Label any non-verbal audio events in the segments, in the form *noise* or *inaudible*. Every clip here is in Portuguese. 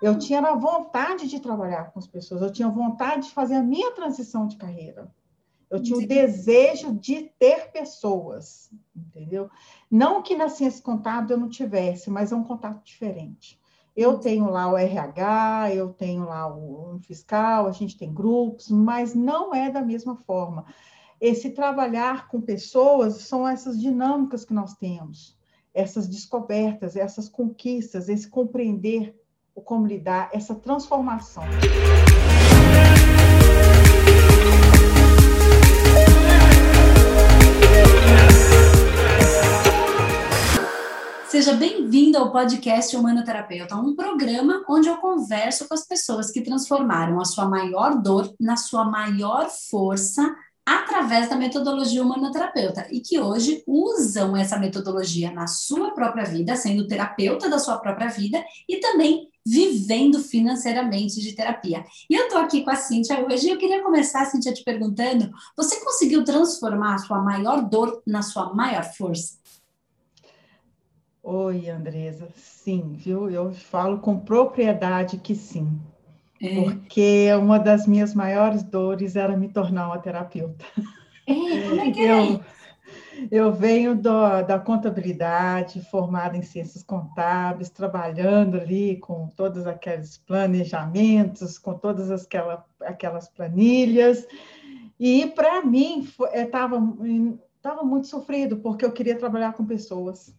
Eu tinha a vontade de trabalhar com as pessoas, eu tinha vontade de fazer a minha transição de carreira. Eu tinha o desejo de ter pessoas, entendeu? Não que na ciência contábil eu não tivesse, mas é um contato diferente. Eu tenho lá o RH, eu tenho lá o fiscal, a gente tem grupos, mas não é da mesma forma. Esse trabalhar com pessoas são essas dinâmicas que nós temos, essas descobertas, essas conquistas, esse compreender o como lidar, essa transformação. Seja bem-vindo ao podcast Humanoterapeuta, um programa onde eu converso com as pessoas que transformaram a sua maior dor na sua maior força através da metodologia humanoterapeuta e que hoje usam essa metodologia na sua própria vida, sendo terapeuta da sua própria vida e também vivendo financeiramente de terapia. E eu estou aqui com a Cíntia hoje e eu queria começar, Cíntia, te perguntando: você conseguiu transformar a sua maior dor na sua maior força? Oi, Andresa. Sim, viu? Eu falo com propriedade que sim. É. Porque uma das minhas maiores dores era me tornar uma terapeuta. É, como é que é? Eu, eu venho do, da contabilidade, formada em ciências contábeis, trabalhando ali com todos aqueles planejamentos, com todas aquela, aquelas planilhas. E para mim estava tava muito sofrido, porque eu queria trabalhar com pessoas.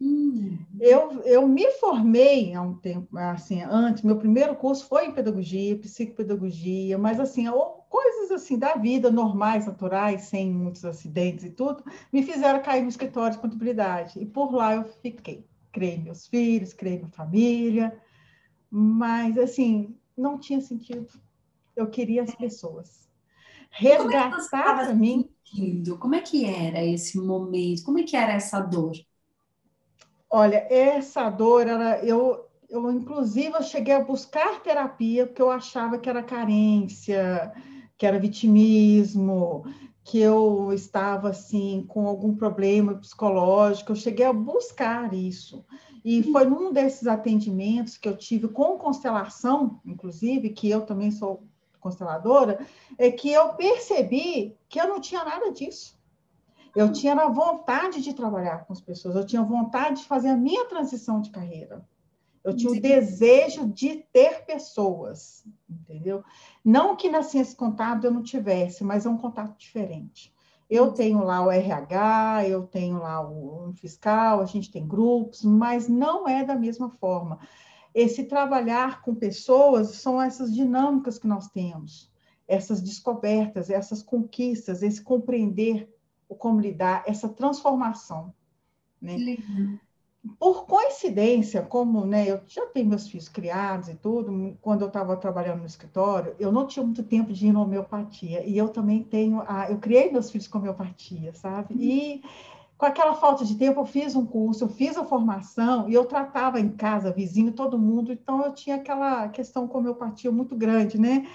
Hum. Eu, eu me formei há um tempo, assim, antes, meu primeiro curso foi em pedagogia, psicopedagogia, mas assim, coisas assim da vida, normais, naturais, sem muitos acidentes e tudo, me fizeram cair no escritório de contabilidade. E por lá eu fiquei. Criei meus filhos, criei minha família, mas assim, não tinha sentido. Eu queria as pessoas. É Resgatar para mim. Sentindo? Como é que era esse momento? Como é que era essa dor? Olha, essa dor, era, eu, eu inclusive eu cheguei a buscar terapia porque eu achava que era carência, que era vitimismo, que eu estava assim com algum problema psicológico. Eu cheguei a buscar isso. E foi num desses atendimentos que eu tive com constelação, inclusive, que eu também sou consteladora, é que eu percebi que eu não tinha nada disso. Eu tinha a vontade de trabalhar com as pessoas, eu tinha vontade de fazer a minha transição de carreira. Eu tinha o desejo de ter pessoas, entendeu? Não que na ciência contábil eu não tivesse, mas é um contato diferente. Eu tenho lá o RH, eu tenho lá o fiscal, a gente tem grupos, mas não é da mesma forma. Esse trabalhar com pessoas são essas dinâmicas que nós temos, essas descobertas, essas conquistas, esse compreender o como lidar, essa transformação. Né? Por coincidência, como né, eu já tenho meus filhos criados e tudo, quando eu estava trabalhando no escritório, eu não tinha muito tempo de ir na homeopatia. E eu também tenho, a, eu criei meus filhos com homeopatia, sabe? Uhum. E com aquela falta de tempo, eu fiz um curso, eu fiz a formação e eu tratava em casa, vizinho, todo mundo, então eu tinha aquela questão com homeopatia muito grande, né?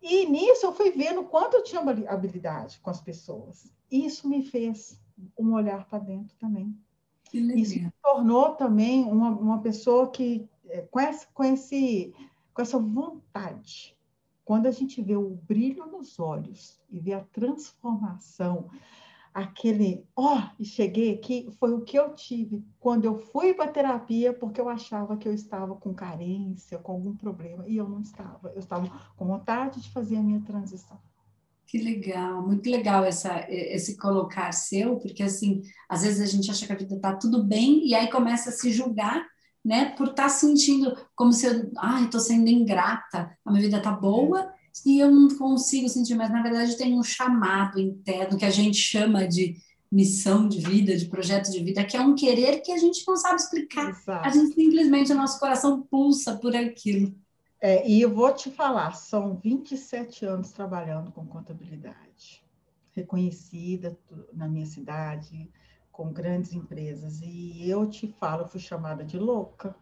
E nisso eu fui vendo quanto eu tinha habilidade com as pessoas isso me fez um olhar para dentro também. Isso me tornou também uma, uma pessoa que, é, com, essa, com, esse, com essa vontade, quando a gente vê o brilho nos olhos e vê a transformação, aquele, ó, oh, e cheguei aqui, foi o que eu tive quando eu fui para terapia, porque eu achava que eu estava com carência, com algum problema, e eu não estava. Eu estava com vontade de fazer a minha transição. Que legal, muito legal essa, esse colocar seu, porque assim, às vezes a gente acha que a vida está tudo bem e aí começa a se julgar, né, por estar tá sentindo como se eu, ah, estou sendo ingrata, a minha vida está boa e eu não consigo sentir, mas na verdade tem um chamado interno que a gente chama de missão de vida, de projeto de vida, que é um querer que a gente não sabe explicar. Exato. A gente simplesmente, o nosso coração pulsa por aquilo. É, e eu vou te falar, são 27 anos trabalhando com contabilidade, reconhecida na minha cidade, com grandes empresas. E eu te falo, eu fui chamada de louca.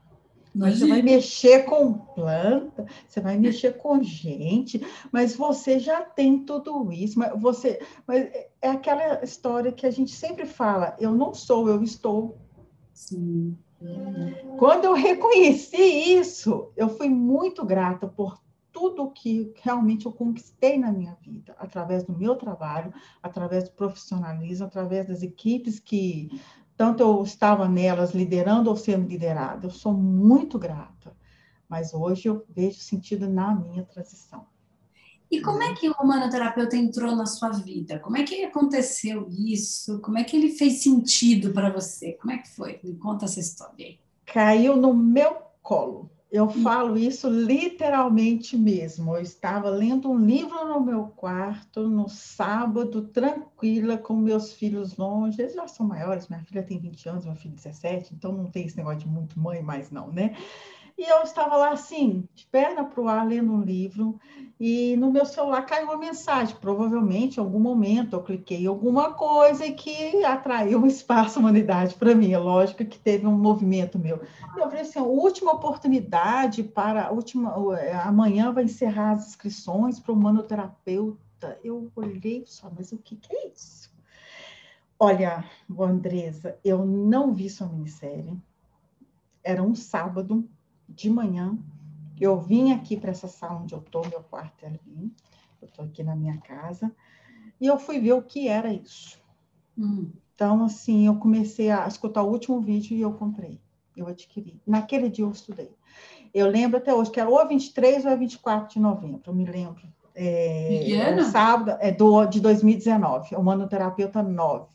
Mas você vai mexer com planta, você vai mexer com gente, mas você já tem tudo isso. Mas você, mas é aquela história que a gente sempre fala: eu não sou, eu estou. Sim. Quando eu reconheci isso, eu fui muito grata por tudo que realmente eu conquistei na minha vida, através do meu trabalho, através do profissionalismo, através das equipes que tanto eu estava nelas liderando ou sendo liderada. Eu sou muito grata, mas hoje eu vejo sentido na minha transição. E como é que o humanoterapeuta entrou na sua vida? Como é que aconteceu isso? Como é que ele fez sentido para você? Como é que foi? Me conta essa história aí. Caiu no meu colo. Eu hum. falo isso literalmente mesmo. Eu estava lendo um livro no meu quarto no sábado, tranquila, com meus filhos longe. Eles já são maiores, minha filha tem 20 anos, meu filho 17, então não tem esse negócio de muito mãe mais não, né? E eu estava lá assim, de perna para o ar, lendo um livro, e no meu celular caiu uma mensagem. Provavelmente, em algum momento, eu cliquei em alguma coisa que atraiu o *laughs* espaço humanidade para mim. É lógico que teve um movimento meu. E eu falei assim: última oportunidade para. Última, amanhã vai encerrar as inscrições para o manoterapeuta. Eu olhei só, mas o que, que é isso? Olha, Andresa, eu não vi sua minissérie. Era um sábado, de manhã, eu vim aqui para essa sala onde eu estou, meu quarto é ali, eu estou aqui na minha casa, e eu fui ver o que era isso. Hum. Então, assim, eu comecei a escutar o último vídeo e eu comprei, eu adquiri. Naquele dia eu estudei. Eu lembro até hoje que era ou 23 ou 24 de novembro, eu me lembro. É, é sábado, é do, de 2019, o Manoterapeuta 9.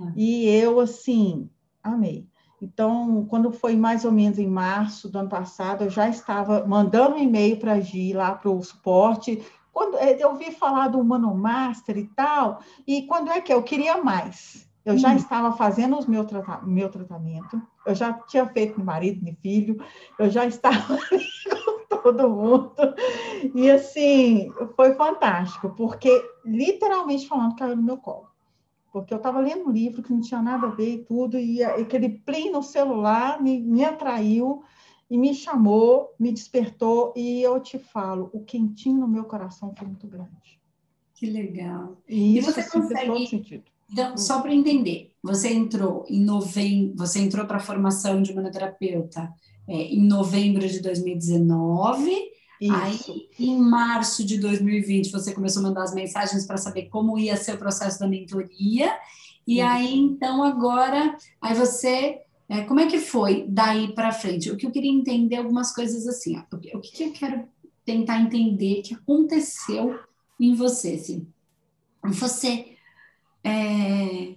Ah. E eu, assim, amei. Então, quando foi mais ou menos em março do ano passado, eu já estava mandando um e-mail para a Gi lá para o suporte. Quando é, eu ouvi falar do Humano Master e tal, e quando é que eu queria mais? Eu já hum. estava fazendo o meu, trata meu tratamento, eu já tinha feito com marido, meu filho, eu já estava *laughs* com todo mundo. E assim, foi fantástico, porque literalmente falando, caiu no meu colo porque eu estava lendo um livro que não tinha nada a ver e tudo, e aquele plim no celular me, me atraiu e me chamou, me despertou, e eu te falo, o quentinho no meu coração foi muito grande. Que legal. E, isso e você assim, consegue... todo sentido. Então, hum. só para entender, você entrou em novembro, você entrou para a formação de manoterapeuta é, em novembro de 2019 isso. Aí, em março de 2020, você começou a mandar as mensagens para saber como ia ser o processo da mentoria. E aí, então, agora, aí você, é, como é que foi daí para frente? O que eu queria entender algumas coisas assim, ó, o, que, o que eu quero tentar entender que aconteceu em você, assim. Você, é,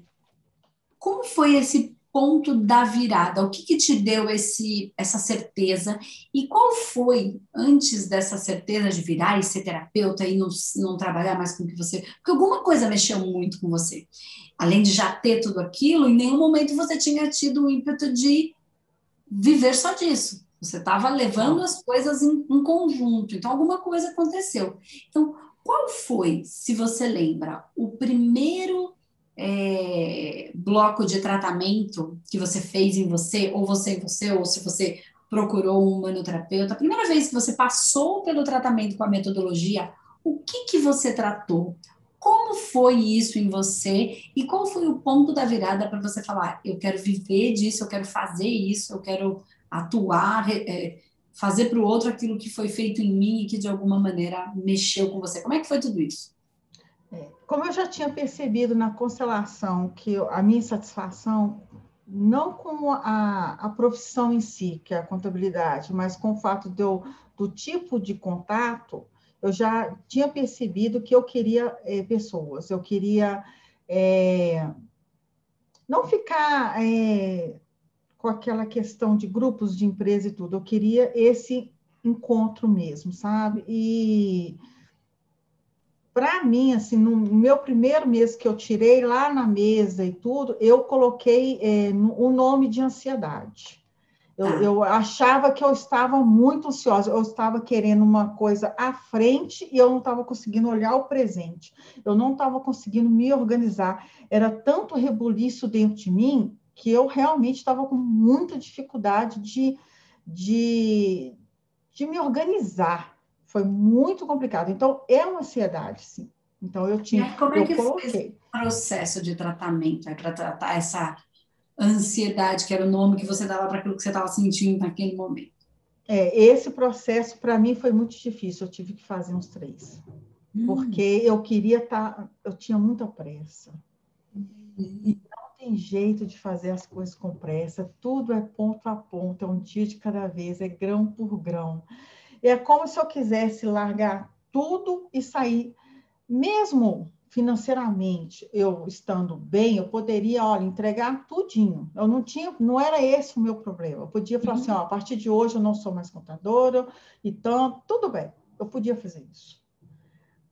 como foi esse ponto da virada? O que, que, te deu esse, essa certeza? E qual foi, antes dessa certeza de virar e ser terapeuta e não, não trabalhar mais com o que você. Porque alguma coisa mexeu muito com você. Além de já ter tudo aquilo, em nenhum momento você tinha tido o ímpeto de viver só disso. Você estava levando as coisas em, em conjunto. Então, alguma coisa aconteceu. Então, qual foi, se você lembra, o primeiro é, bloco de tratamento que você fez em você, ou você em você, ou se você procurou um humanoterapeuta, a primeira vez que você passou pelo tratamento com a metodologia, o que, que você tratou? Como foi isso em você? E qual foi o ponto da virada para você falar, eu quero viver disso, eu quero fazer isso, eu quero atuar, é, fazer para o outro aquilo que foi feito em mim e que de alguma maneira mexeu com você? Como é que foi tudo isso? Como eu já tinha percebido na constelação que a minha satisfação, não com a, a profissão em si, que é a contabilidade, mas com o fato eu, do tipo de contato, eu já tinha percebido que eu queria é, pessoas, eu queria é, não ficar é, com aquela questão de grupos de empresa e tudo, eu queria esse encontro mesmo, sabe? E para mim, assim, no meu primeiro mês que eu tirei lá na mesa e tudo, eu coloquei é, o nome de ansiedade. Eu, ah. eu, achava que eu estava muito ansiosa, eu estava querendo uma coisa à frente e eu não estava conseguindo olhar o presente, eu não estava conseguindo me organizar. Era tanto rebuliço dentro de mim que eu realmente estava com muita dificuldade de, de, de me organizar. Foi muito complicado. Então, é uma ansiedade, sim. Então, eu tinha. como é que coloquei. foi o processo de tratamento para tratar essa ansiedade, que era o nome que você dava para aquilo que você estava sentindo naquele momento? É, esse processo para mim foi muito difícil, eu tive que fazer uns três. Hum. Porque eu queria estar, tá, eu tinha muita pressa. E não tem jeito de fazer as coisas com pressa, tudo é ponto a ponto, é um dia de cada vez, é grão por grão. É como se eu quisesse largar tudo e sair, mesmo financeiramente, eu estando bem, eu poderia, olha, entregar tudinho. Eu não tinha, não era esse o meu problema. Eu podia falar assim, uhum. ó, a partir de hoje eu não sou mais contadora, então tudo bem. Eu podia fazer isso.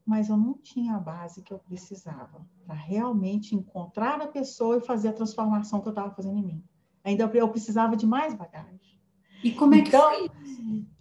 Mas eu não tinha a base que eu precisava para realmente encontrar a pessoa e fazer a transformação que eu estava fazendo em mim. Ainda eu precisava de mais bagagem. E como é que então, foi?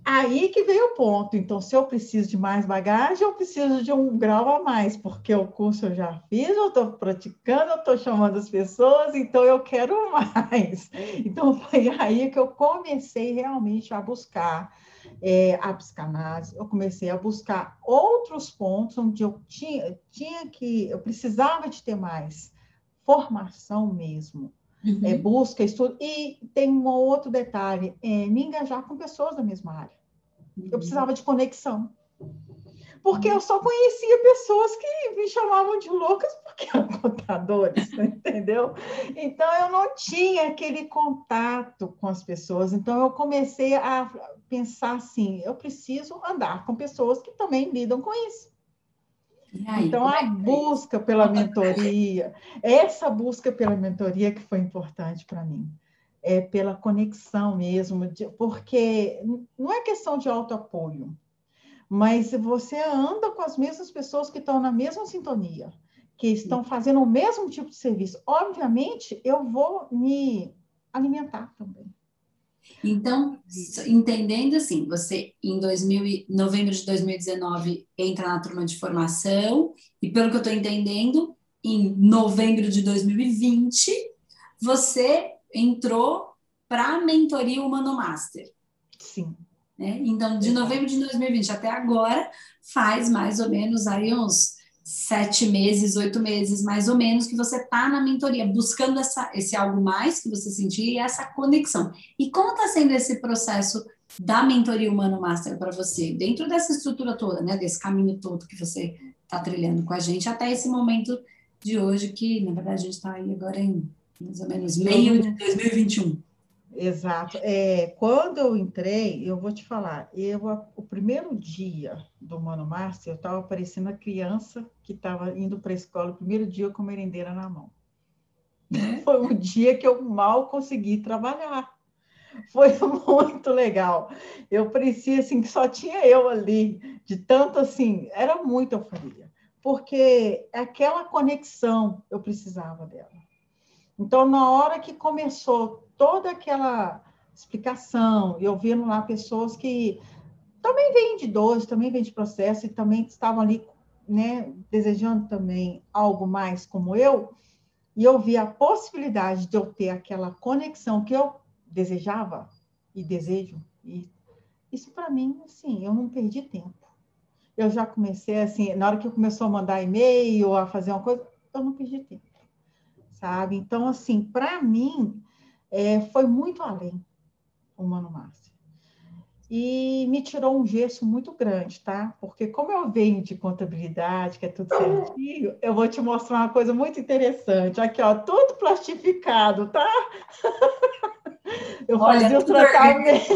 Aí que veio o ponto. Então, se eu preciso de mais bagagem, eu preciso de um grau a mais, porque o curso eu já fiz, eu estou praticando, eu estou chamando as pessoas, então eu quero *laughs* mais. Então, foi aí que eu comecei realmente a buscar é, a psicanálise, eu comecei a buscar outros pontos onde eu tinha, tinha que, eu precisava de ter mais formação mesmo uhum. é, busca, estudo. E tem um outro detalhe: é, me engajar com pessoas da mesma área. Uhum. Eu precisava de conexão. Porque eu só conhecia pessoas que me chamavam de loucas porque *laughs* eram contadores, *laughs* entendeu? Então eu não tinha aquele contato com as pessoas. Então eu comecei a pensar assim: eu preciso andar com pessoas que também lidam com isso. Aí, então, a é, é busca pela mentoria, essa busca pela mentoria que foi importante para mim, é pela conexão mesmo, de, porque não é questão de auto-apoio, mas você anda com as mesmas pessoas que estão na mesma sintonia, que estão fazendo o mesmo tipo de serviço. Obviamente, eu vou me alimentar também. Então, entendendo assim, você em 2000, novembro de 2019 entra na turma de formação, e pelo que eu estou entendendo, em novembro de 2020, você entrou para a mentoria Humano Master. Sim. Né? Então, de novembro de 2020 até agora, faz mais ou menos aí uns sete meses, oito meses, mais ou menos, que você está na mentoria, buscando essa, esse algo mais que você sentir e essa conexão. E como está sendo esse processo da mentoria Humano Master para você, dentro dessa estrutura toda, né, desse caminho todo que você está trilhando com a gente, até esse momento de hoje, que na verdade a gente está aí agora em mais ou menos meio de 2021. Exato. É, quando eu entrei, eu vou te falar, eu, o primeiro dia do Mano Márcio, eu estava parecendo a criança que estava indo para a escola, o primeiro dia com merendeira na mão. É? Foi um dia que eu mal consegui trabalhar. Foi *laughs* muito legal. Eu parecia assim que só tinha eu ali, de tanto assim, era muita euforia, porque aquela conexão eu precisava dela. Então, na hora que começou toda aquela explicação, eu vendo lá pessoas que também vêm de dores, também vêm de processo e também estavam ali, né, desejando também algo mais como eu, e eu vi a possibilidade de eu ter aquela conexão que eu desejava e desejo, e isso para mim, assim, eu não perdi tempo. Eu já comecei assim, na hora que eu começou a mandar e-mail, a fazer uma coisa, eu não perdi tempo, sabe? Então, assim, para mim, é, foi muito além o Mano Márcio. E me tirou um gesso muito grande, tá? Porque como eu venho de contabilidade, que é tudo certinho, eu vou te mostrar uma coisa muito interessante. Aqui, ó, tudo plastificado, tá? Eu Olha, fazia o tratamento.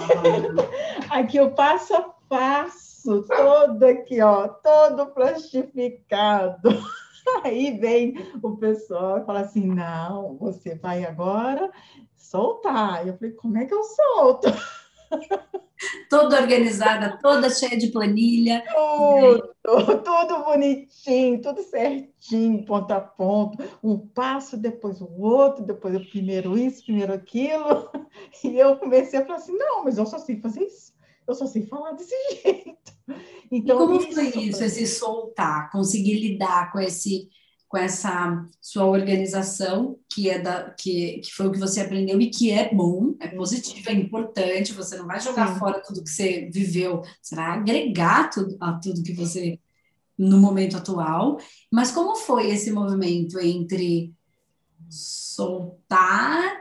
*laughs* Aqui o passo a passo, todo aqui, ó, todo plastificado. *laughs* *laughs* Aí vem o pessoal e fala assim: não, você vai agora soltar. Eu falei, como é que eu solto? *laughs* Toda organizada, toda cheia de planilha. Tudo, tudo bonitinho, tudo certinho, ponto a ponto. Um passo, depois o outro, depois o primeiro isso, primeiro aquilo. *laughs* E eu comecei a falar assim, não, mas eu só sei fazer isso. Eu só sei falar desse jeito. *laughs* Então, e como isso, foi isso, esse soltar, conseguir lidar com esse com essa sua organização, que é da que, que foi o que você aprendeu e que é bom, é positivo, é importante, você não vai jogar Sim. fora tudo que você viveu, você vai agregar tudo, a tudo que você no momento atual. Mas como foi esse movimento entre soltar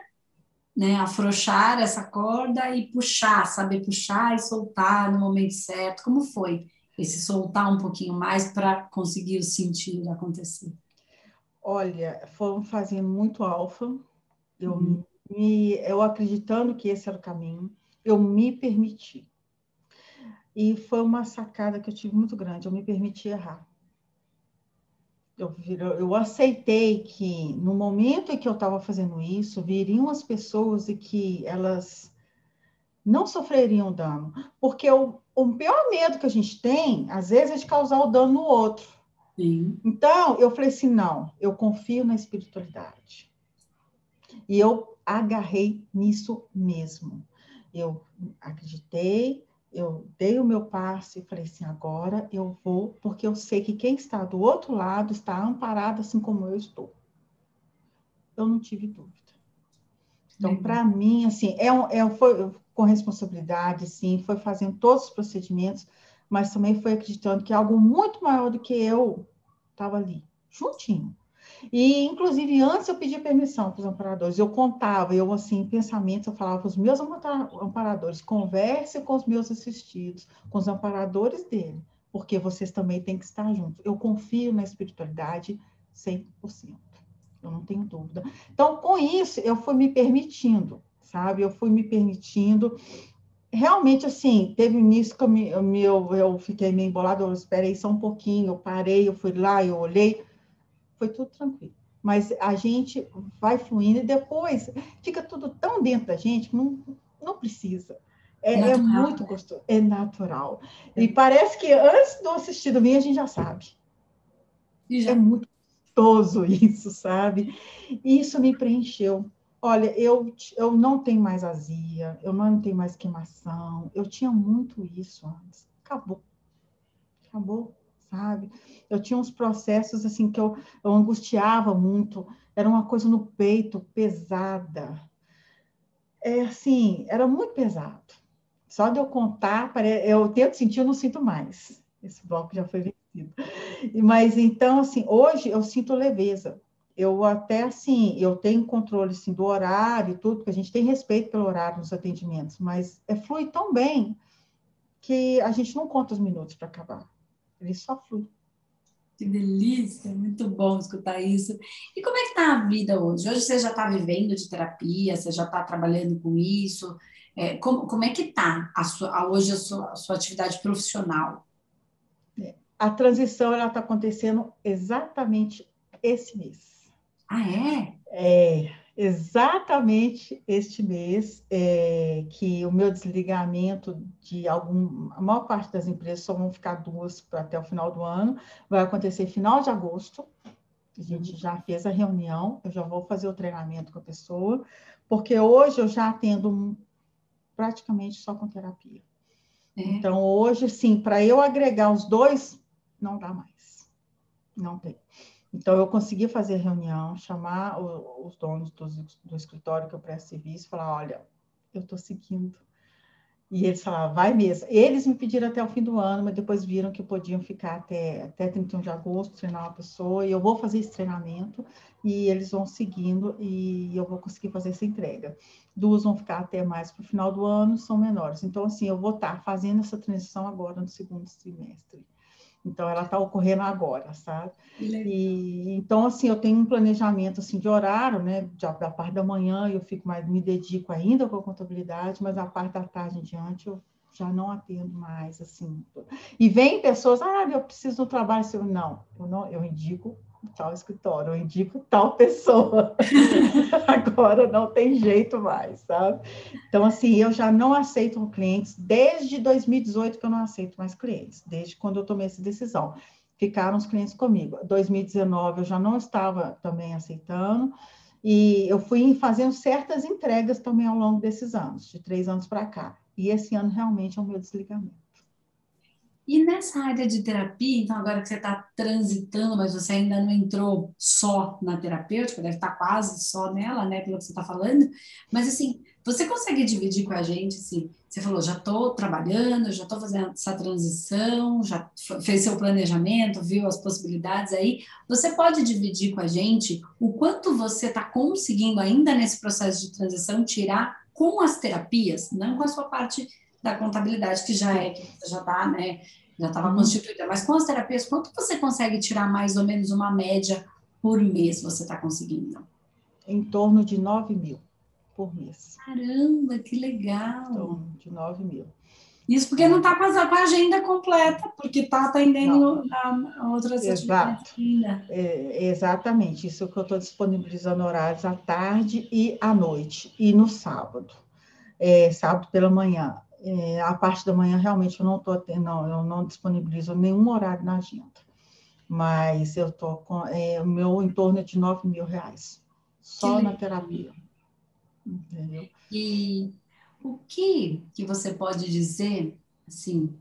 né, afrouxar essa corda e puxar, saber puxar e soltar no momento certo. Como foi esse soltar um pouquinho mais para conseguir sentir acontecer? Olha, foram fazendo muito alfa. Eu uhum. me, eu acreditando que esse era o caminho, eu me permiti. E foi uma sacada que eu tive muito grande. Eu me permiti errar. Eu, eu aceitei que no momento em que eu estava fazendo isso, viriam as pessoas e que elas não sofreriam dano. Porque o, o pior medo que a gente tem, às vezes, é de causar o dano no outro. Sim. Então, eu falei assim: não, eu confio na espiritualidade. E eu agarrei nisso mesmo. Eu acreditei, eu dei o meu passo e falei assim: agora eu vou, porque eu sei que quem está do outro lado está amparado assim como eu estou. Eu não tive dúvida. Então, para mim, assim, é, é, foi com responsabilidade, sim, foi fazendo todos os procedimentos, mas também foi acreditando que algo muito maior do que eu estava ali, juntinho. E, inclusive, antes eu pedia permissão para os amparadores, eu contava, eu, assim, em pensamentos, eu falava para os meus amparadores, converse com os meus assistidos, com os amparadores dele, porque vocês também têm que estar juntos. Eu confio na espiritualidade 100%, eu não tenho dúvida. Então, com isso, eu fui me permitindo, sabe? Eu fui me permitindo. Realmente, assim, teve início que eu, me, eu, eu fiquei meio embolado, eu esperei só um pouquinho, eu parei, eu fui lá, eu olhei, foi tudo tranquilo. Mas a gente vai fluindo e depois fica tudo tão dentro da gente que não, não precisa. É, é muito gostoso, é natural. É. E parece que antes do assistido vir, a gente já sabe. Já. É muito gostoso *laughs* isso, sabe? E isso me preencheu. Olha, eu, eu não tenho mais azia, eu não tenho mais queimação, eu tinha muito isso antes. Acabou. Acabou sabe? Eu tinha uns processos assim que eu, eu angustiava muito, era uma coisa no peito pesada. É assim, era muito pesado. Só de eu contar, eu tento sentir, eu não sinto mais. Esse bloco já foi vencido. Mas então, assim, hoje eu sinto leveza. Eu até assim, eu tenho controle assim, do horário e tudo, porque a gente tem respeito pelo horário nos atendimentos, mas é flui tão bem que a gente não conta os minutos para acabar. Ele só flui. Que delícia, muito bom escutar isso. E como é que está a vida hoje? Hoje você já está vivendo de terapia, você já está trabalhando com isso. É, como, como é que está hoje a sua, a sua atividade profissional? É, a transição ela está acontecendo exatamente esse mês. Ah, é? É, exatamente este mês é, que o meu desligamento de algum, a maior parte das empresas só vão ficar duas até o final do ano, vai acontecer final de agosto. A gente já fez a reunião, eu já vou fazer o treinamento com a pessoa, porque hoje eu já atendo praticamente só com terapia. É. Então, hoje, sim, para eu agregar os dois, não dá mais. Não tem. Então, eu consegui fazer reunião, chamar o, os donos do, do, escritório que eu presto serviço e falar: olha, eu estou seguindo. E eles falaram: vai mesmo. Eles me pediram até o fim do ano, mas depois viram que podiam ficar até, até 31 de agosto, treinar uma pessoa, e eu vou fazer esse treinamento, e eles vão seguindo, e eu vou conseguir fazer essa entrega. Duas vão ficar até mais para o final do ano, são menores. Então, assim, eu vou estar fazendo essa transição agora no segundo semestre. Então, ela está ocorrendo agora, sabe? E, então, assim, eu tenho um planejamento, assim, de horário, né? Da, da parte da manhã eu fico mais, me dedico ainda com a contabilidade, mas a parte da tarde em diante eu já não atendo mais, assim. E vem pessoas, ah, eu preciso do trabalho seu. Não, eu não, eu indico tal escritório, eu indico tal pessoa. *laughs* Agora não tem jeito mais, sabe? Então, assim, eu já não aceito clientes desde 2018 que eu não aceito mais clientes, desde quando eu tomei essa decisão. Ficaram os clientes comigo. 2019 eu já não estava também aceitando, e eu fui fazendo certas entregas também ao longo desses anos, de três anos para cá. E esse ano realmente é o meu desligamento. E nessa área de terapia, então agora que você está transitando, mas você ainda não entrou só na terapêutica, deve estar tá quase só nela, né, pelo que você está falando, mas assim, você consegue dividir com a gente, assim, você falou, já estou trabalhando, já estou fazendo essa transição, já fez seu planejamento, viu as possibilidades aí, você pode dividir com a gente o quanto você está conseguindo ainda nesse processo de transição tirar com as terapias, não com a sua parte da contabilidade, que já é, que já está, né, já estava uhum. constituída, mas com as terapias, quanto você consegue tirar mais ou menos uma média por mês você está conseguindo? Em torno de 9 mil por mês. Caramba, que legal! Em torno de 9 mil. Isso porque não está com a agenda completa, porque está atendendo a outras Exato. É, exatamente, isso que eu estou disponibilizando horários à tarde e à noite, e no sábado. É, sábado pela manhã. É, a parte da manhã realmente eu não estou não, eu não disponibilizo nenhum horário na agenda. Mas eu estou com é, o meu em torno de 9 mil reais. Só na terapia. Entendeu? E o que que você pode dizer, assim,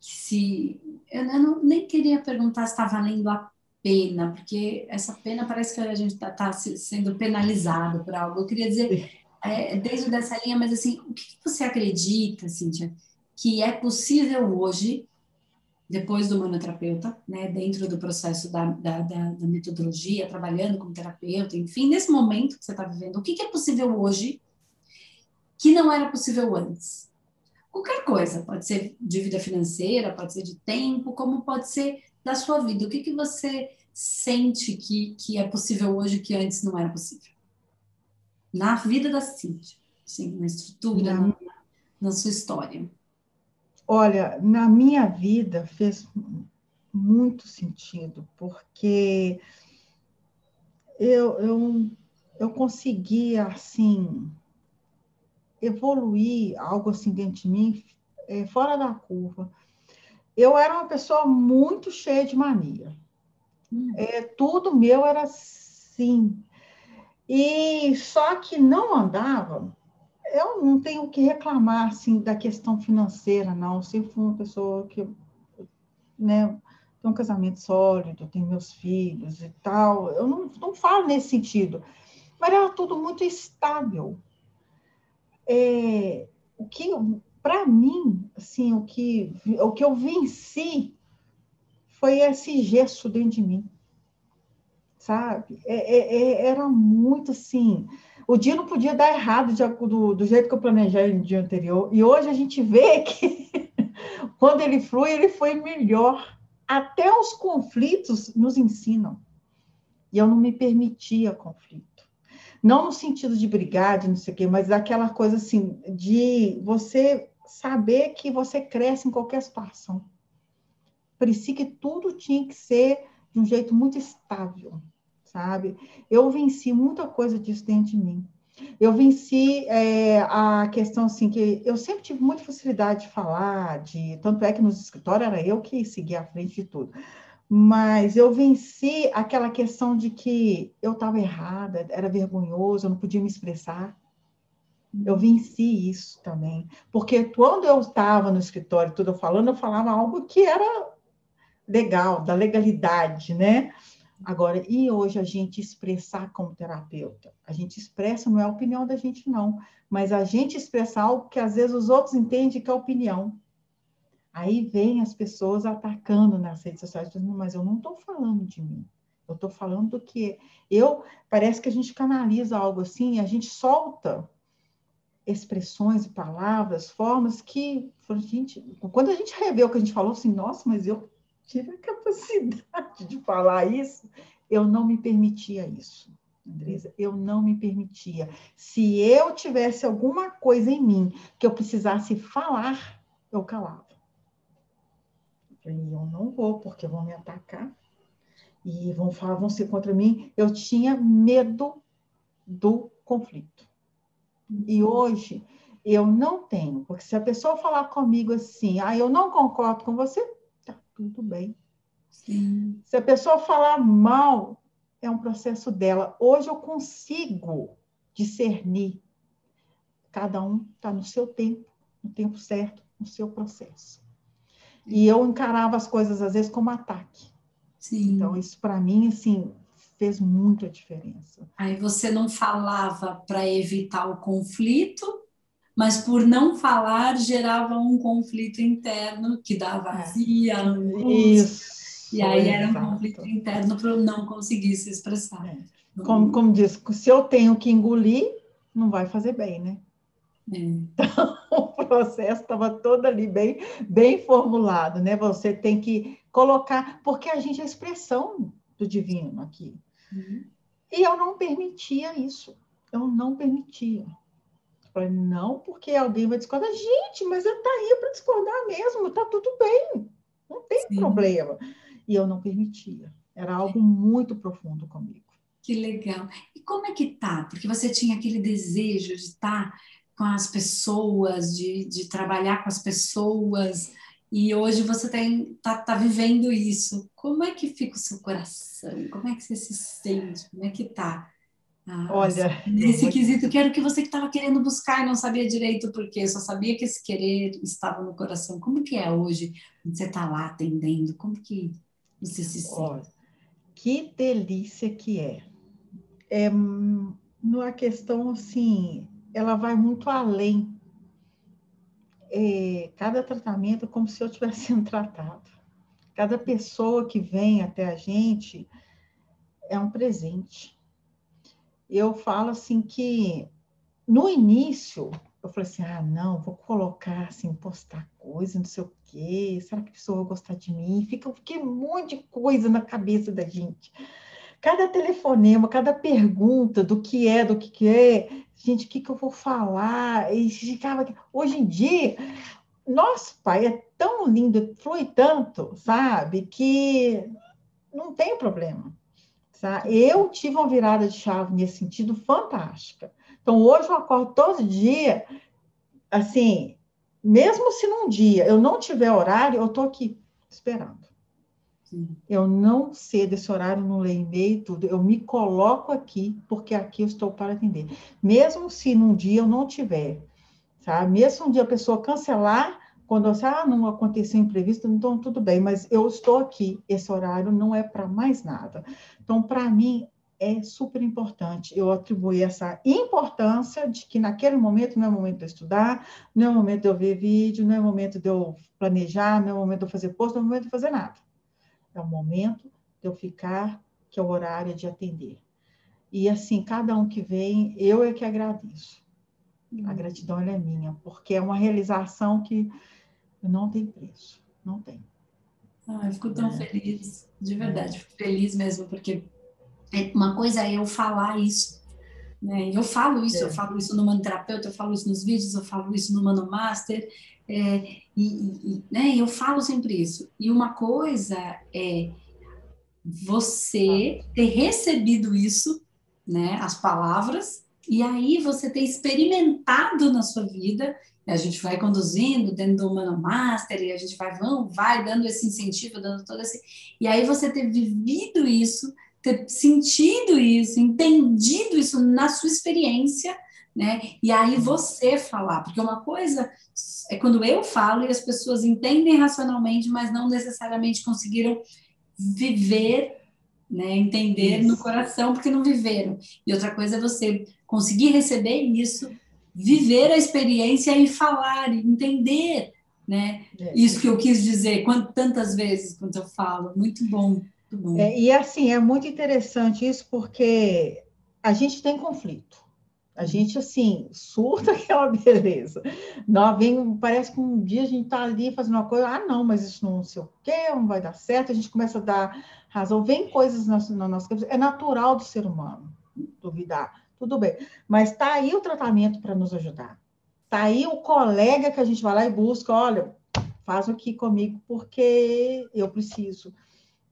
se eu não, nem queria perguntar se está valendo a pena, porque essa pena parece que a gente está tá sendo penalizado por algo. Eu queria dizer, é, desde dessa linha, mas assim, o que você acredita, Cíntia, que é possível hoje, depois do manoterapeuta, né, dentro do processo da, da, da, da metodologia, trabalhando como terapeuta, enfim, nesse momento que você está vivendo, o que, é possível hoje que não era possível antes? Qualquer coisa, pode ser de vida financeira, pode ser de tempo, como pode ser da sua vida. O que, que você sente que, que é possível hoje que antes não era possível? Na vida da Cíntia, sim, na estrutura, na, na sua história? Olha, na minha vida fez muito sentido, porque eu, eu, eu consegui, assim, evoluir algo assim dentro de mim, é, fora da curva. Eu era uma pessoa muito cheia de mania. Hum. É, tudo meu era assim, e só que não andava, eu não tenho que reclamar assim da questão financeira, não. Eu sempre fui uma pessoa que, né, tem um casamento sólido, tenho meus filhos e tal. Eu não, não falo nesse sentido, mas era tudo muito estável. É, o que, para mim, assim, o que, o que eu venci foi esse gesto dentro de mim sabe? É, é, é, era muito assim. O dia não podia dar errado de, do, do jeito que eu planejei no dia anterior. E hoje a gente vê *laughs* que quando ele flui, ele foi melhor. Até os conflitos nos ensinam. E eu não me permitia conflito. Não no sentido de brigar, de não sei o quê, mas aquela coisa assim, de você saber que você cresce em qualquer situação. Parecia que tudo tinha que ser de um jeito muito estável sabe? Eu venci muita coisa disso dentro de mim. Eu venci é, a questão assim que eu sempre tive muita facilidade de falar, de tanto é que nos escritórios era eu que seguia à frente de tudo. Mas eu venci aquela questão de que eu estava errada, era vergonhoso, eu não podia me expressar. Eu venci isso também, porque quando eu estava no escritório, tudo falando, eu falava algo que era legal, da legalidade, né? Agora, e hoje a gente expressar como terapeuta? A gente expressa, não é a opinião da gente, não, mas a gente expressar algo que às vezes os outros entendem que é opinião. Aí vem as pessoas atacando nas redes sociais, dizendo, mas eu não estou falando de mim. Eu estou falando do que eu parece que a gente canaliza algo assim, a gente solta expressões e palavras, formas que, gente, quando a gente revê o que a gente falou, assim, nossa, mas eu tive a capacidade de falar isso, eu não me permitia isso. Andresa, eu não me permitia. Se eu tivesse alguma coisa em mim que eu precisasse falar, eu calava. Eu não vou, porque vão me atacar e vão falar, vão ser contra mim. Eu tinha medo do conflito. E hoje eu não tenho, porque se a pessoa falar comigo assim, ah, eu não concordo com você, tudo bem. Sim. Se a pessoa falar mal, é um processo dela. Hoje eu consigo discernir. Cada um está no seu tempo, no tempo certo, no seu processo. E eu encarava as coisas, às vezes, como ataque. Sim. Então, isso para mim, assim, fez muita diferença. Aí você não falava para evitar o conflito, mas por não falar gerava um conflito interno que dava é. vazia, Isso. E aí era um conflito interno para eu não conseguir se expressar. É. Como, como diz, se eu tenho que engolir, não vai fazer bem, né? É. Então, *laughs* o processo estava todo ali bem, bem formulado, né? Você tem que colocar, porque a gente é a expressão do divino aqui. Uhum. E eu não permitia isso. Eu não permitia. Eu falei, não, porque alguém vai discordar. Gente, mas eu tá aí para discordar mesmo, tá tudo bem. Não tem Sim. problema. E eu não permitia. Era algo muito profundo comigo. Que legal. E como é que tá? Porque você tinha aquele desejo de estar tá com as pessoas, de, de trabalhar com as pessoas, e hoje você está tá vivendo isso. Como é que fica o seu coração? Como é que você se sente? Como é que tá? Ah, Olha, *laughs* nesse quesito, que era o que você estava querendo buscar e não sabia direito por quê, só sabia que esse querer estava no coração. Como que é hoje? Você está lá atendendo, como que você se sente? Olha, que delícia que é. É numa questão assim, ela vai muito além. É, cada tratamento é como se eu estivesse *laughs* sendo tratado. Cada pessoa que vem até a gente é um presente. Eu falo assim que no início eu falei assim, ah, não, vou colocar assim, postar coisa, não sei o quê, será que a pessoa vai gostar de mim? Fica, um monte de coisa na cabeça da gente. Cada telefonema, cada pergunta do que é, do que, que é, gente, o que, que eu vou falar? E ficava. Hoje em dia, nosso pai é tão lindo, flui tanto, sabe, que não tem problema. Sabe? Eu tive uma virada de chave nesse sentido fantástica. Então, hoje eu acordo todo dia, assim, mesmo se num dia eu não tiver horário, eu estou aqui esperando. Eu não cedo esse horário, não leio e-mail, tudo. Eu me coloco aqui, porque aqui eu estou para atender. Mesmo se num dia eu não tiver, sabe? Mesmo se um dia a pessoa cancelar, quando eu sei, ah, não aconteceu imprevisto, então tudo bem, mas eu estou aqui, esse horário não é para mais nada. Então, para mim, é super importante. Eu atribuí essa importância de que naquele momento não é momento de eu estudar, não é momento de eu ver vídeo, não é momento de eu planejar, não é momento de eu fazer post, não é momento de fazer nada. É o momento de eu ficar, que é o horário de atender. E assim, cada um que vem, eu é que agradeço. A uhum. gratidão é minha, porque é uma realização que não tem preço, não tem. Ah, eu fico tão é. feliz, de verdade, fico feliz mesmo, porque é uma coisa é eu falar isso, né? Eu falo isso, é. eu falo isso no manoterapeuta, eu falo isso nos vídeos, eu falo isso no Manomaster, é, e, e, né, eu falo sempre isso. E uma coisa é você ter recebido isso, né, as palavras, e aí você ter experimentado na sua vida. A gente vai conduzindo dentro do Humano Master e a gente vai, vão, vai dando esse incentivo, dando todo esse. E aí você ter vivido isso, ter sentido isso, entendido isso na sua experiência, né? E aí você falar, porque uma coisa é quando eu falo e as pessoas entendem racionalmente, mas não necessariamente conseguiram viver, né? Entender isso. no coração porque não viveram. E outra coisa é você conseguir receber isso, viver a experiência e falar, e entender, né? É. Isso que eu quis dizer, quanto, tantas vezes quando eu falo, muito bom. Muito bom. É, e assim, é muito interessante isso porque a gente tem conflito. A gente, assim, surta *laughs* que uma beleza. Não, vem, parece que um dia a gente está ali fazendo uma coisa, ah, não, mas isso não sei o quê, não vai dar certo, a gente começa a dar razão. Vem coisas na, na nossa cabeça, é natural do ser humano duvidar, tudo bem. Mas está aí o tratamento para nos ajudar. Está aí o colega que a gente vai lá e busca, olha, faz aqui comigo porque eu preciso.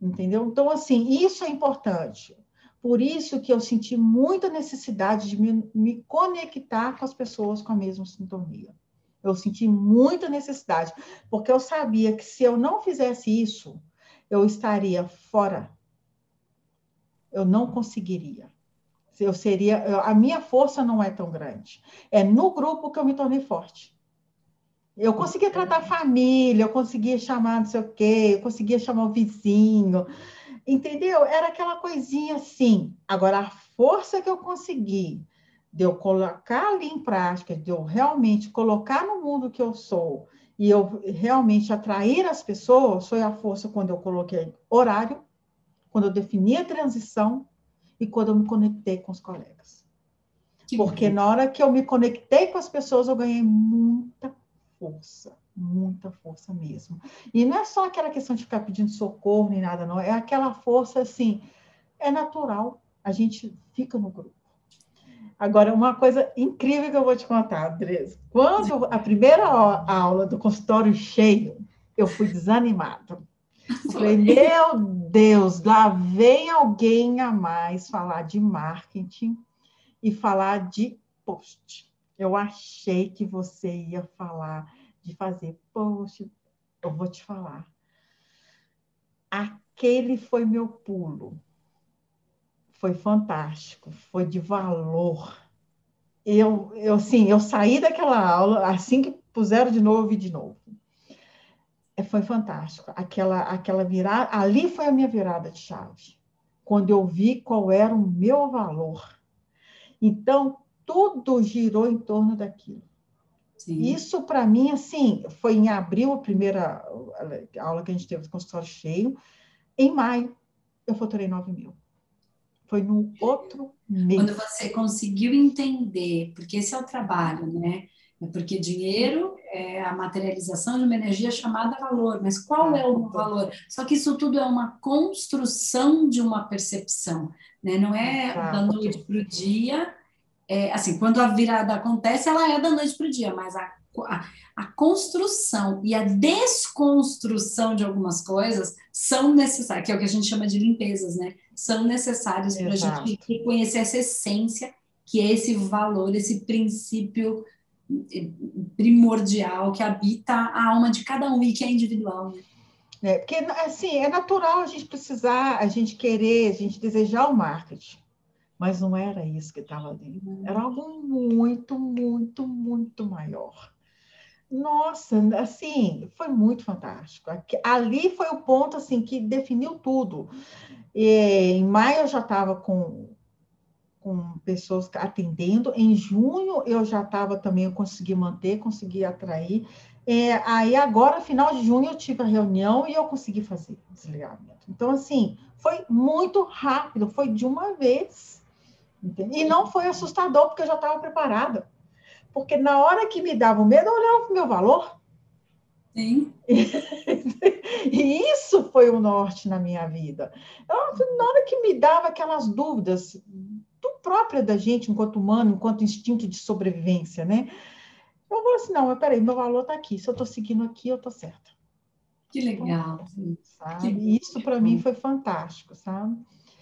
Entendeu? Então, assim, isso é importante. Por isso que eu senti muita necessidade de me, me conectar com as pessoas com a mesma sintonia. Eu senti muita necessidade, porque eu sabia que se eu não fizesse isso, eu estaria fora. Eu não conseguiria. Eu seria, a minha força não é tão grande. É no grupo que eu me tornei forte. Eu conseguia tratar a família, eu conseguia chamar não sei o quê, eu conseguia chamar o vizinho, entendeu? Era aquela coisinha assim. Agora, a força que eu consegui de eu colocar ali em prática, de eu realmente colocar no mundo que eu sou e eu realmente atrair as pessoas, foi a força quando eu coloquei horário, quando eu defini a transição e quando eu me conectei com os colegas. Que Porque bom. na hora que eu me conectei com as pessoas, eu ganhei muita força, muita força mesmo. E não é só aquela questão de ficar pedindo socorro nem nada, não. É aquela força assim, é natural. A gente fica no grupo. Agora, uma coisa incrível que eu vou te contar, Andresa. Quando a primeira aula do consultório cheio, eu fui desanimada. *laughs* Falei, meu Deus, lá vem alguém a mais falar de marketing e falar de post. Eu achei que você ia falar de fazer post. Eu vou te falar. Aquele foi meu pulo. Foi fantástico, foi de valor. Eu, eu, sim, eu saí daquela aula, assim que puseram de novo e de novo. É, foi fantástico. Aquela, aquela virada, ali foi a minha virada de chave, quando eu vi qual era o meu valor. Então, tudo girou em torno daquilo. Sim. Isso, para mim, assim, foi em abril, a primeira aula que a gente teve do consultório cheio. Em maio, eu faturei 9 mil. Foi no outro mês. Quando você conseguiu entender, porque esse é o trabalho, né? É porque dinheiro é a materialização de uma energia chamada valor, mas qual é o valor? Só que isso tudo é uma construção de uma percepção, né? Não é Exato. da noite para o dia, é, assim, quando a virada acontece, ela é da noite para o dia, mas a, a, a, construção e a desconstrução de algumas coisas são necessárias, que é o que a gente chama de limpezas, né? São necessárias para a gente reconhecer essa essência, que é esse valor, esse princípio primordial que habita a alma de cada um e que é individual, né? É, porque, assim, é natural a gente precisar, a gente querer, a gente desejar o marketing mas não era isso que estava ali. Era uhum. algo muito, muito, muito maior. Nossa, assim, foi muito fantástico. Ali foi o ponto assim que definiu tudo. E, em maio eu já estava com, com pessoas atendendo. Em junho eu já estava também, eu consegui manter, consegui atrair. É, aí agora, final de junho, eu tive a reunião e eu consegui fazer o desligamento. Então, assim, foi muito rápido, foi de uma vez. E não foi assustador, porque eu já estava preparada. Porque na hora que me dava o medo, eu olhava para o meu valor. Sim. *laughs* e isso foi o norte na minha vida. Eu, na hora que me dava aquelas dúvidas do próprio da gente, enquanto humano, enquanto instinto de sobrevivência, né? Eu falei assim, não, mas peraí, meu valor está aqui. Se eu estou seguindo aqui, eu estou certa. Que legal. Sabe? Que isso para mim foi fantástico, sabe?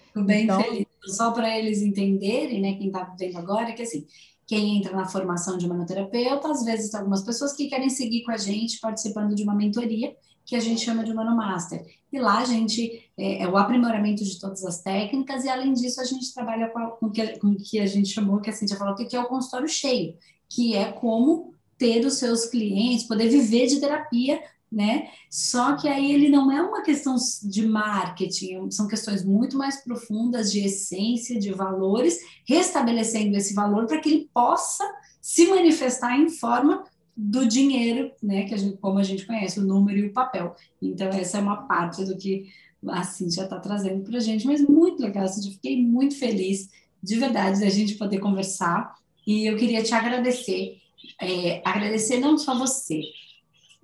Fico bem então, feliz. Só para eles entenderem, né, quem está vendo agora, que assim, quem entra na formação de manoterapeuta, às vezes tem algumas pessoas que querem seguir com a gente participando de uma mentoria que a gente chama de Mano Master. E lá a gente é, é o aprimoramento de todas as técnicas e além disso a gente trabalha com, a, com, que, com que a gente chamou, que a Cintia falou, que é o consultório cheio, que é como ter os seus clientes, poder viver de terapia né? Só que aí ele não é uma questão de marketing, são questões muito mais profundas de essência, de valores, restabelecendo esse valor para que ele possa se manifestar em forma do dinheiro, né? Que a gente, como a gente conhece, o número e o papel. Então, essa é uma parte do que a Cintia está trazendo para a gente, mas muito legal, Cintia, fiquei muito feliz, de verdade, da gente poder conversar. E eu queria te agradecer, é, agradecer não só você,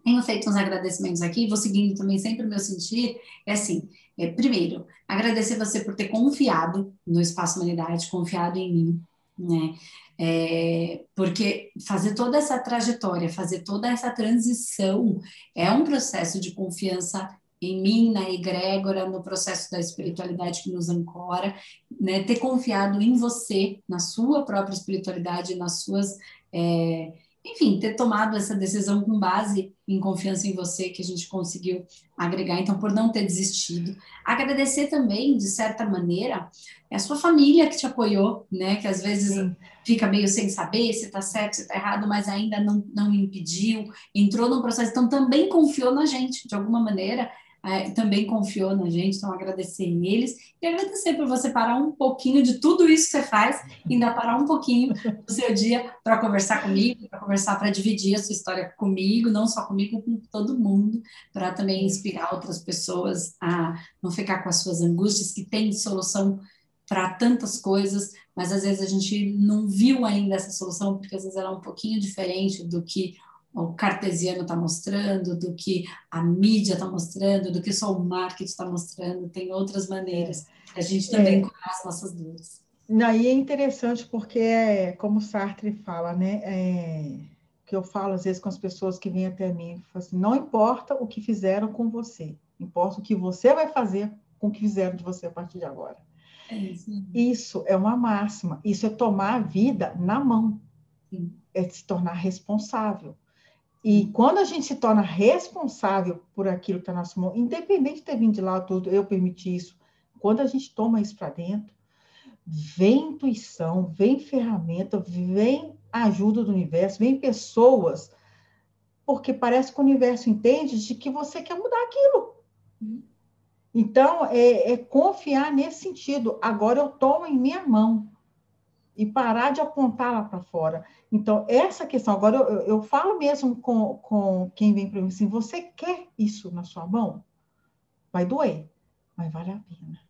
tenho feito uns agradecimentos aqui, vou seguindo também sempre o meu sentir. É assim: é, primeiro, agradecer você por ter confiado no Espaço Humanidade, confiado em mim, né? É, porque fazer toda essa trajetória, fazer toda essa transição é um processo de confiança em mim, na egrégora, no processo da espiritualidade que nos ancora, né? Ter confiado em você, na sua própria espiritualidade, nas suas é, enfim, ter tomado essa decisão com base em confiança em você, que a gente conseguiu agregar, então, por não ter desistido. Agradecer também, de certa maneira, a sua família que te apoiou, né? Que às vezes Sim. fica meio sem saber se está certo, se está errado, mas ainda não, não impediu, entrou no processo, então também confiou na gente, de alguma maneira, é, também confiou na gente, então agradecer eles. E agradecer por você parar um pouquinho de tudo isso que você faz, ainda parar um pouquinho do seu dia para conversar comigo, para conversar, para dividir a sua história comigo, não só comigo, com todo mundo, para também inspirar outras pessoas a não ficar com as suas angústias, que tem solução para tantas coisas, mas às vezes a gente não viu ainda essa solução, porque às vezes ela é um pouquinho diferente do que o cartesiano está mostrando, do que a mídia está mostrando, do que só o marketing está mostrando, tem outras maneiras. A gente também é. conhece as nossas dores. Aí é interessante porque, é, como Sartre fala, né? É, que eu falo às vezes com as pessoas que vêm até mim, assim, não importa o que fizeram com você, importa o que você vai fazer com o que fizeram de você a partir de agora. É isso. isso é uma máxima, isso é tomar a vida na mão, Sim. é se tornar responsável. E quando a gente se torna responsável por aquilo que está na nossa mão, independente de ter vindo de lá tudo, eu permiti isso, quando a gente toma isso para dentro, vem intuição, vem ferramenta, vem ajuda do universo, vem pessoas, porque parece que o universo entende de que você quer mudar aquilo. Então, é, é confiar nesse sentido. Agora eu tomo em minha mão e parar de apontar lá para fora. Então, essa questão, agora eu, eu falo mesmo com, com quem vem para mim assim: você quer isso na sua mão? Vai doer, mas vale a pena.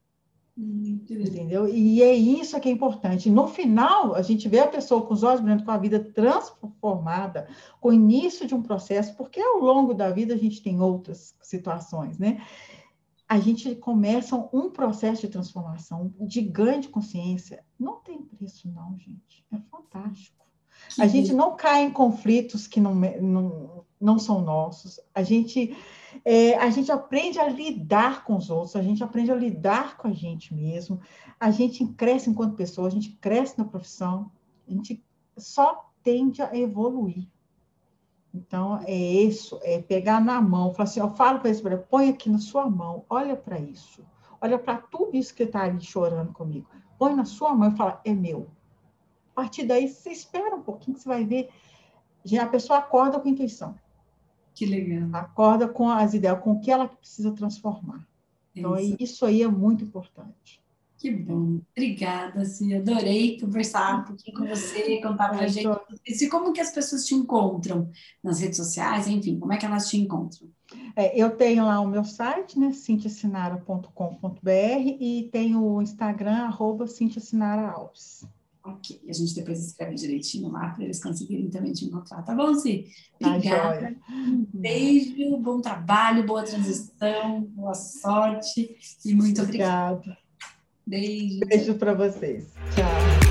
Entendeu? E é isso que é importante. No final, a gente vê a pessoa com os olhos brilhando, com a vida transformada, com o início de um processo, porque ao longo da vida a gente tem outras situações, né? A gente começa um processo de transformação, de ganho de consciência. Não tem preço, não, gente. É fantástico. Que a gente não cai em conflitos que não, não, não são nossos. A gente, é, a gente aprende a lidar com os outros, a gente aprende a lidar com a gente mesmo. A gente cresce enquanto pessoa, a gente cresce na profissão, a gente só tende a evoluir. Então, é isso, é pegar na mão, falar assim, eu falo para esse põe aqui na sua mão, olha para isso, olha para tudo isso que está ali chorando comigo, põe na sua mão e fala, é meu. A partir daí, você espera um pouquinho que você vai ver, já a pessoa acorda com intuição. Que legal. Acorda com as ideias, com o que ela precisa transformar. Então, isso, isso aí é muito importante. Que bom. Obrigada, Cia. Adorei conversar um pouquinho com você, contar para a gente. E como que as pessoas te encontram nas redes sociais, enfim, como é que elas te encontram? É, eu tenho lá o meu site, né, cintiasinara.com.br e tenho o Instagram, arroba Alves. Ok, a gente depois escreve direitinho lá para eles conseguirem também te encontrar, tá bom, Ci? Tá Obrigada. um beijo, bom trabalho, boa transição, boa sorte e muito obrigada. obrigada. Beijo. Beijo para vocês. Tchau.